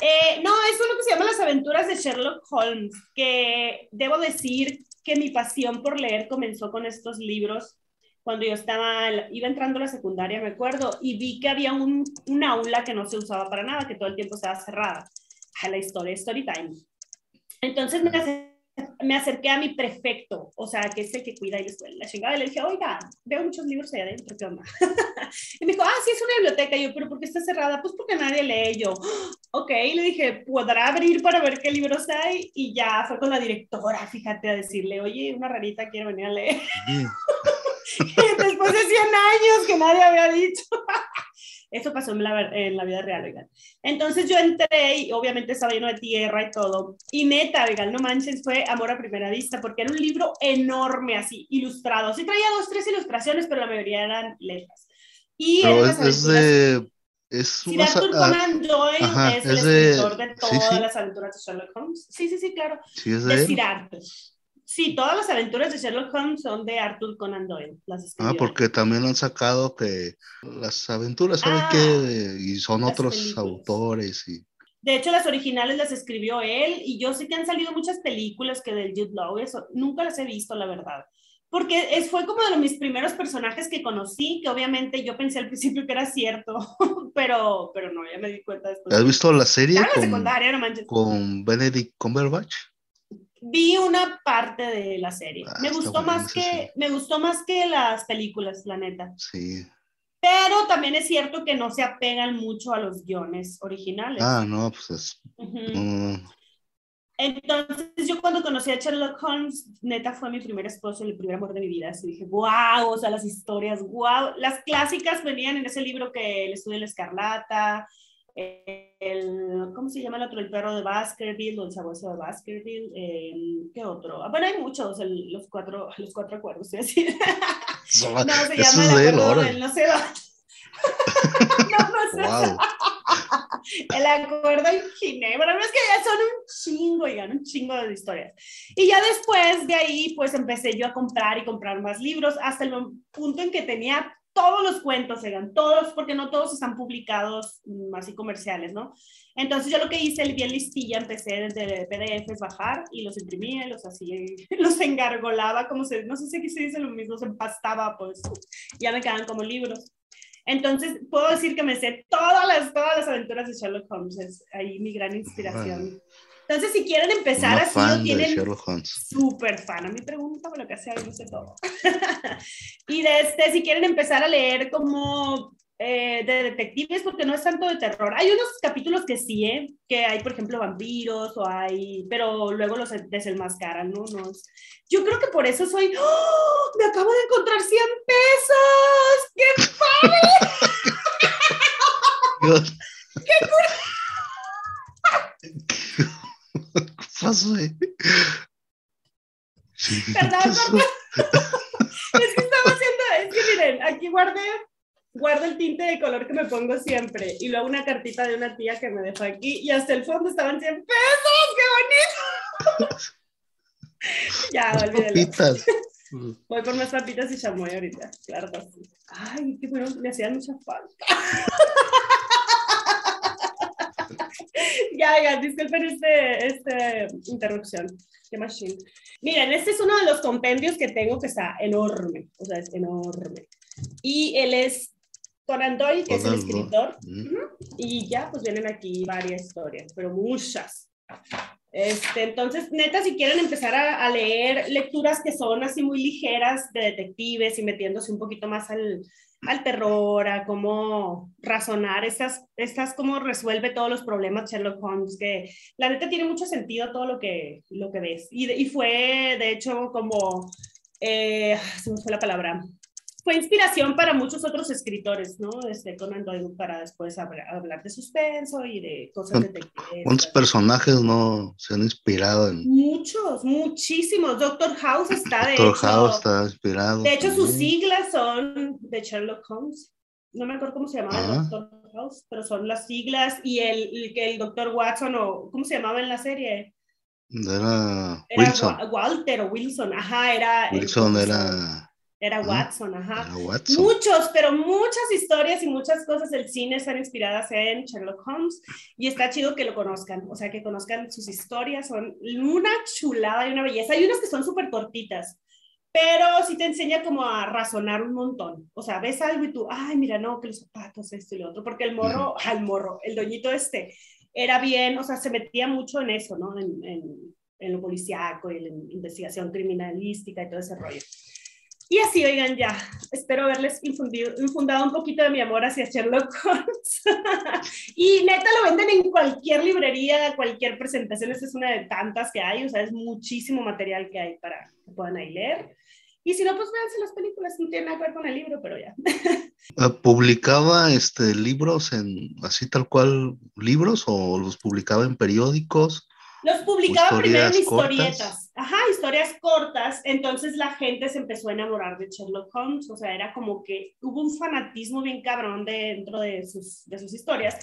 Speaker 2: Eh, no, es uno que se llama Las aventuras de Sherlock Holmes, que debo decir que mi pasión por leer comenzó con estos libros cuando yo estaba, iba entrando a la secundaria, me acuerdo, y vi que había un, un aula que no se usaba para nada, que todo el tiempo estaba cerrada, a la historia, Storytime. Entonces me, acer- me acerqué a mi prefecto, o sea, que es el que cuida y la chingada, y le dije, oiga, veo muchos libros allá adentro, ¿qué onda? Y me dijo, ah, sí, es una biblioteca. Y yo, ¿pero por qué está cerrada? Pues porque nadie lee. Yo, ok, le dije, ¿podrá abrir para ver qué libros hay? Y ya fue con la directora, fíjate, a decirle, oye, una rarita quiere venir a leer. Después de 100 años que nadie había dicho. Eso pasó en la, en la vida real, oigan. Entonces yo entré y obviamente estaba lleno de tierra y todo. Y neta, oigan, no manches, fue amor a primera vista, porque era un libro enorme, así, ilustrado. Sí traía dos, tres ilustraciones, pero la mayoría eran letras. Y
Speaker 1: Pero es, es de. Es
Speaker 2: Sir
Speaker 1: una.
Speaker 2: Conan Doyle
Speaker 1: ajá,
Speaker 2: es el
Speaker 1: es
Speaker 2: escritor de
Speaker 1: sí,
Speaker 2: todas
Speaker 1: sí.
Speaker 2: las aventuras de Sherlock Holmes. Sí, sí, sí, claro.
Speaker 1: sí, es
Speaker 2: De
Speaker 1: de
Speaker 2: Sir
Speaker 1: él.
Speaker 2: Arthur. Sí, todas las aventuras de Sherlock Holmes son de Arthur Conan Doyle. Las
Speaker 1: Ah, porque también han sacado que las aventuras, ¿saben
Speaker 2: Ah,
Speaker 1: qué? Y son otros
Speaker 2: películas.
Speaker 1: autores y.
Speaker 2: De hecho, las originales las escribió él y yo sé que han salido muchas películas que del Jude Law, eso nunca las he visto, la verdad. porque es, fue como de mis primeros personajes que conocí, que obviamente yo pensé al principio que era cierto, pero, pero no, ya me di cuenta después.
Speaker 1: ¿Has visto la serie
Speaker 2: Estaba en la
Speaker 1: con,
Speaker 2: secundaria, no manches.
Speaker 1: con Benedict Cumberbatch?
Speaker 2: Vi una parte de la serie.
Speaker 1: Ah,
Speaker 2: me gustó más que
Speaker 1: serie.
Speaker 2: me gustó más que las películas, la neta.
Speaker 1: Sí.
Speaker 2: Pero también es cierto que no se apegan mucho a los guiones originales.
Speaker 1: Ah, no, pues es. No, no.
Speaker 2: Entonces, yo cuando conocí a Sherlock Holmes, neta fue mi primer esposo, el primer amor de mi vida. Así dije, wow, o sea, las historias, wow. Las clásicas venían en ese libro que El estudio de la escarlata, el, ¿cómo se llama el otro? El perro de Baskerville, o el sabueso de Baskerville, el- ¿qué otro? Ah, bueno, hay muchos, el- los, cuatro, los cuatro acuerdos.
Speaker 1: Eso,
Speaker 2: No, se llama el acuerdo del no sé dónde. no, no.
Speaker 1: Wow.
Speaker 2: El acuerdo en Ginebra, no es que ya son un chingo, oigan, un chingo de historias. Y ya después de ahí, pues empecé yo a comprar y comprar más libros hasta el punto en que tenía todos los cuentos, oigan, todos, porque no todos están publicados mm, así comerciales, ¿no? Entonces yo lo que hice, el bien listilla, empecé desde PDFs bajar y los imprimía, los hacía, los engargolaba, como se, no sé si aquí se dice lo mismo, se empastaba, pues ya me quedan como libros. Entonces, puedo decir que me sé todas las, todas las aventuras de Sherlock Holmes, es ahí mi gran inspiración. Entonces, si quieren empezar
Speaker 1: Una
Speaker 2: así,
Speaker 1: fan de
Speaker 2: tienen súper fan. A mí pregunta, lo que sea, yo sé todo. y de este, si quieren empezar a leer como eh, de detectives, porque no es tanto de terror. Hay unos capítulos que sí, ¿eh? que hay, por ejemplo, vampiros o hay, pero luego los desenmascaran, ¿no? no es- Yo creo que por eso soy, ¡Oh! me acabo de encontrar 100 pesos, ¡qué
Speaker 1: ¿Qué pasó, eh? Sí, ¿qué
Speaker 2: Perdón,
Speaker 1: pasó?
Speaker 2: Es que estaba haciendo, es que miren, aquí guardé, guardo el tinte de color que me pongo siempre y luego una cartita de una tía que me dejó aquí y hasta el fondo estaban 100 pesos, qué bonito. ya, olvídalo.
Speaker 1: Papitas.
Speaker 2: Voy por más papitas y chamoy ahorita, claro que sí. Ay, qué bueno, me hacían mucha falta. ya, ya, disculpen este, este interrupción. Qué machine. Miren, este es uno de los compendios que tengo que está enorme, o sea, es enorme. Y él es Conan Doyle, que es el
Speaker 1: Conan
Speaker 2: escritor,
Speaker 1: Mm.
Speaker 2: y ya, pues vienen aquí varias historias, pero muchas. Este, entonces, neta, si quieren empezar a, a leer lecturas que son así muy ligeras de detectives y metiéndose un poquito más al, al terror, a cómo razonar estas, estas, cómo resuelve todos los problemas Sherlock Holmes, que la neta tiene mucho sentido todo lo que, lo que ves. Y, y fue, de hecho, como, eh, se me fue la palabra, fue inspiración para muchos otros escritores, ¿no? Este Conan Doyle para después hablar, hablar de suspenso y de cosas
Speaker 1: ¿Cuántos-
Speaker 2: detectives.
Speaker 1: ¿Cuántos personajes no se han inspirado en
Speaker 2: Muchos, muchísimos. Doctor House está de
Speaker 1: Doctor
Speaker 2: hecho.
Speaker 1: House? Está inspirado.
Speaker 2: De hecho, sus siglas son de Sherlock Holmes. No me acuerdo cómo se llamaba
Speaker 1: Ah.
Speaker 2: el Doctor House, pero son las siglas y el, el, que el Doctor Watson o ¿cómo se llamaba en la serie?
Speaker 1: Era
Speaker 2: Era
Speaker 1: Wilson.
Speaker 2: Wa- Walter o Wilson, ajá, era el
Speaker 1: Wilson era,
Speaker 2: era. Watson, ajá.
Speaker 1: era Watson.
Speaker 2: Muchos, pero muchas historias y muchas cosas del cine están inspiradas en Sherlock Holmes y está chido que lo conozcan, o sea, que conozcan sus historias, son una chulada y una belleza. Hay unas que son súper cortitas, pero sí te enseña como a razonar un montón. O sea, ves algo y tú, ay, mira, no, que los zapatos, esto y lo otro, porque el morro, al morro, el doñito este, era bien, o sea, se metía mucho en eso, ¿no? En, en, en lo policíaco y en la investigación criminalística y todo ese rollo. Y así, oigan, ya, espero haberles infundido, infundado un poquito de mi amor hacia Sherlock Holmes. y neta lo venden en cualquier librería, cualquier presentación. Esta es una de tantas que hay, o sea, es muchísimo material que hay para que puedan ahí leer. Y si no, pues véanse las películas, no tiene nada que ver con el libro, pero ya.
Speaker 1: Eh, ¿Publicaba este, libros en así tal cual libros o los publicaba en periódicos?
Speaker 2: Los publicaba primero en
Speaker 1: Historias cortas.
Speaker 2: Ajá, historias cortas. Entonces la gente se empezó a enamorar de Sherlock Holmes. O sea, era como que hubo un fanatismo bien cabrón dentro de sus, de sus historias.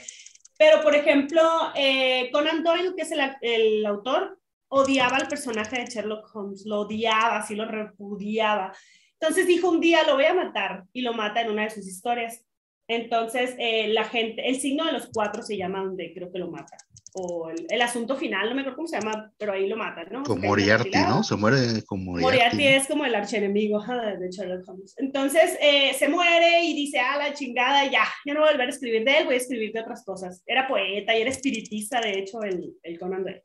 Speaker 2: Pero, por ejemplo, eh, Conan Doyle, que es el, el autor, odiaba al personaje de Sherlock Holmes. Lo odiaba, así lo repudiaba. Entonces dijo un día, lo voy a matar. Y lo mata en una de sus historias. Entonces, eh, la gente, el signo de los cuatro se llama donde creo que lo mata. O el, el asunto final, no me acuerdo cómo se llama, pero ahí lo matan, ¿no?
Speaker 1: Con Moriarty. ¿no? Se muere con Moriarty.
Speaker 2: Moriarty es como el archienemigo ajá, de Sherlock Holmes. Entonces eh, se muere y dice, ah, la chingada, ya, ya no voy a volver a escribir de él, voy a escribir de otras cosas. Era poeta y era espiritista, de hecho, el, el Conan Doyle.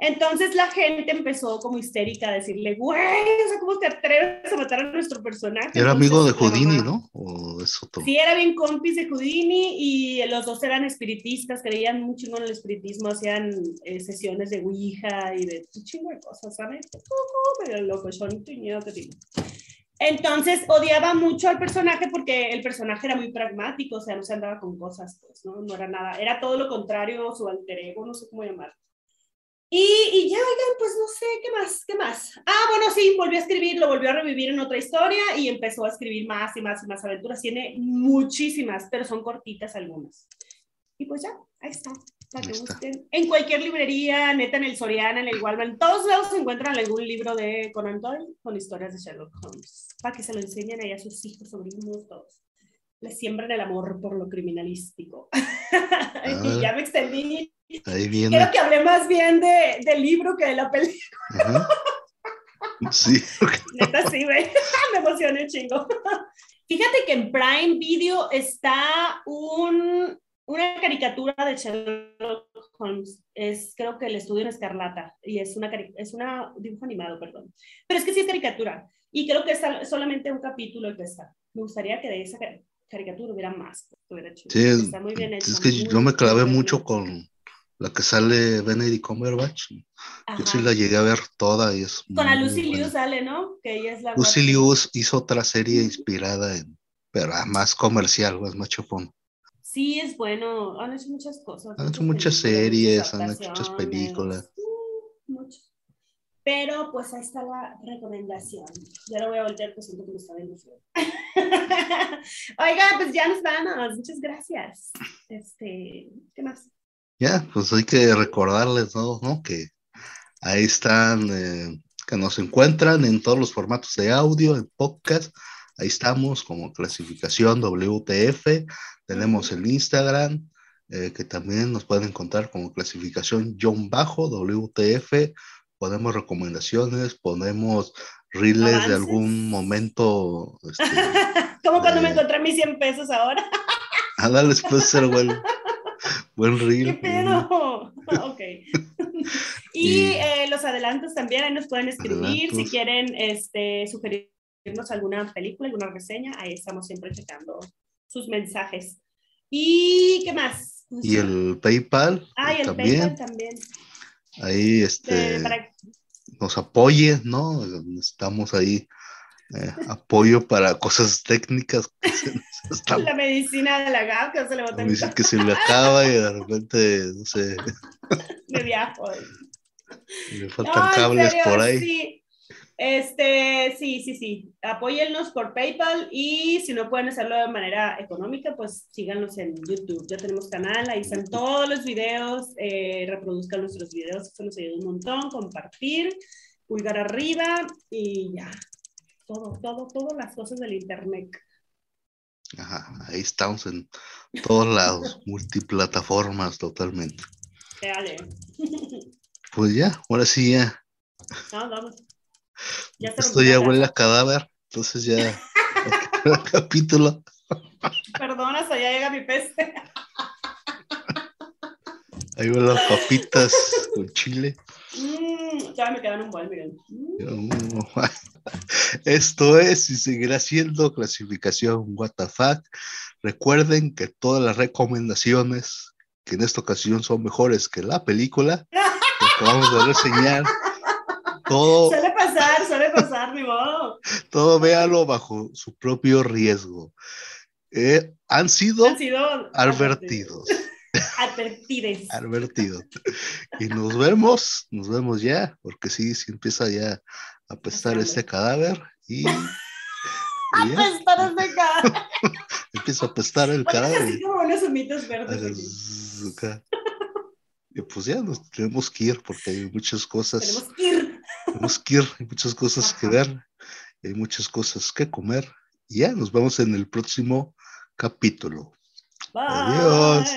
Speaker 2: Entonces la gente empezó como histérica a decirle, güey, o sea, ¿cómo te atreves a matar a nuestro personaje?
Speaker 1: Era amigo de
Speaker 2: la
Speaker 1: Houdini, ¿no? O es otro.
Speaker 2: Sí, era bien compis de Houdini y los dos eran espiritistas, creían chingo en el espiritismo, hacían eh, sesiones de Ouija y de un chingo de cosas, ¿sabes? Medio loco, son que. Entonces odiaba mucho al personaje porque el personaje era muy pragmático, o sea, no se andaba con cosas, pues, ¿no? No era nada, era todo lo contrario, su alter ego, no sé cómo llamarlo. Y, y ya, oigan, pues no sé, ¿qué más? ¿Qué más? Ah, bueno, sí, volvió a escribir, lo volvió a revivir en otra historia y empezó a escribir más y más y más aventuras. Tiene muchísimas, pero son cortitas algunas. Y pues ya, ahí está, para que
Speaker 1: está.
Speaker 2: busquen. En cualquier librería, neta, en el Soriana, en el Walmart, en todos lados se encuentran algún libro de Conan Doyle con historias de Sherlock Holmes, para que se lo enseñen ahí a sus hijos, sobrinos, todos. Les siembran el amor por lo criminalístico. y ya me extendí
Speaker 1: Ahí viene.
Speaker 2: Quiero que hable más bien de, del libro que de la película.
Speaker 1: Sí,
Speaker 2: Neta, sí, güey. Me emocioné chingo. Fíjate que en Prime Video está un, una caricatura de Sherlock Holmes. Es, creo que el estudio en Escarlata. Y es una, es una dibujo animado, perdón. Pero es que sí es caricatura. Y creo que es sol- solamente un capítulo el que está. Me gustaría que de esa caricatura hubiera más. Hubiera chido.
Speaker 1: sí,
Speaker 2: está muy bien hecho.
Speaker 1: es que yo me clavé mucho con la que sale Benedict Cumberbatch. Yo sí la llegué a ver toda y es
Speaker 2: Con la Lucy. Liu sale, ¿no? Que ella es la
Speaker 1: Lucy. Liu hizo otra serie inspirada en, pero ah, más comercial, más macho chapón.
Speaker 2: Sí, es bueno. Han hecho muchas cosas.
Speaker 1: Han hecho
Speaker 2: muchas
Speaker 1: muchas series, han hecho muchas películas.
Speaker 2: mucho. Pero pues ahí está la recomendación. Ya lo voy a voltear, pues siento que me está feo. Oiga, pues ya nos vamos. Muchas gracias. Este, ¿qué más?
Speaker 1: Ya, pues hay que recordarles, ¿no? ¿no? Que ahí están, eh, que nos encuentran en todos los formatos de audio, en podcast. Ahí estamos como clasificación WTF. Tenemos el Instagram, eh, que también nos pueden encontrar como clasificación John Bajo WTF. Ponemos recomendaciones, ponemos reels de
Speaker 2: Avances.
Speaker 1: algún momento. Este,
Speaker 2: Como cuando me
Speaker 1: Eh.
Speaker 2: encontré mis 100 pesos ahora.
Speaker 1: ándale, puede ser buen, buen
Speaker 2: ¿Qué
Speaker 1: reel.
Speaker 2: pedo? ok. y
Speaker 1: Y-
Speaker 2: eh, los adelantos también, ahí nos pueden escribir si
Speaker 1: Adelantos.
Speaker 2: quieren este, sugerirnos alguna película, alguna reseña. Ahí estamos siempre checando sus mensajes. ¿Y qué más?
Speaker 1: Y el PayPal
Speaker 2: Ah, y el
Speaker 1: también.
Speaker 2: PayPal también.
Speaker 1: Ahí este,
Speaker 2: para-
Speaker 1: nos apoye, ¿no? Necesitamos ahí eh, apoyo para cosas técnicas que se nos están-
Speaker 2: la medicina de la GAP, que no se le bota
Speaker 1: me dicen que se le acaba y de repente, no sé,
Speaker 2: de viajo.
Speaker 1: le faltan
Speaker 2: No,
Speaker 1: cables
Speaker 2: serio,
Speaker 1: por ahí.
Speaker 2: Sí. Este, sí, sí, sí. Apóyennos por PayPal y si no pueden hacerlo de manera económica, pues síganos en YouTube. Ya tenemos canal, ahí están todos los videos, eh, reproduzcan nuestros videos, eso nos ayuda un montón, compartir, pulgar arriba y ya. Todo, todo, todas las cosas del internet.
Speaker 1: Ajá, ahí estamos en todos lados, multiplataformas totalmente.
Speaker 2: Dale.
Speaker 1: Pues ya, ahora sí ya,
Speaker 2: No, vamos. Ya
Speaker 1: esto ya huele a cadáver, entonces ya, el capítulo.
Speaker 2: Perdón, hasta allá llega mi peste.
Speaker 1: Ahí van las papitas con chile.
Speaker 2: Mm, todavía me quedan un buen, miren. Mm.
Speaker 1: Esto es y seguirá siendo clasificación WTF. Recuerden que todas las recomendaciones, que en esta ocasión son mejores que la película, que acabamos de reseñar, todo,
Speaker 2: Suele pasar, suele pasar, ni modo.
Speaker 1: todo véalo bajo su propio riesgo. Eh, han sido
Speaker 2: Han sido
Speaker 1: advertidos,
Speaker 2: Advertides.
Speaker 1: advertidos. Y nos vemos, nos vemos ya, porque sí, sí empieza ya a apestar
Speaker 2: Pasando.
Speaker 1: este cadáver y, ya,
Speaker 2: Apestar de acá.
Speaker 1: empieza a apestar el cadáver.
Speaker 2: así como unos humitos verdes. Aquí.
Speaker 1: Y pues ya nos tenemos que ir porque hay muchas cosas,
Speaker 2: Tenemos que ir.
Speaker 1: Tenemos que ir, hay muchas cosas que ver, hay muchas cosas que comer. Y ya nos vemos en el próximo capítulo.
Speaker 2: Bye.
Speaker 1: Adiós.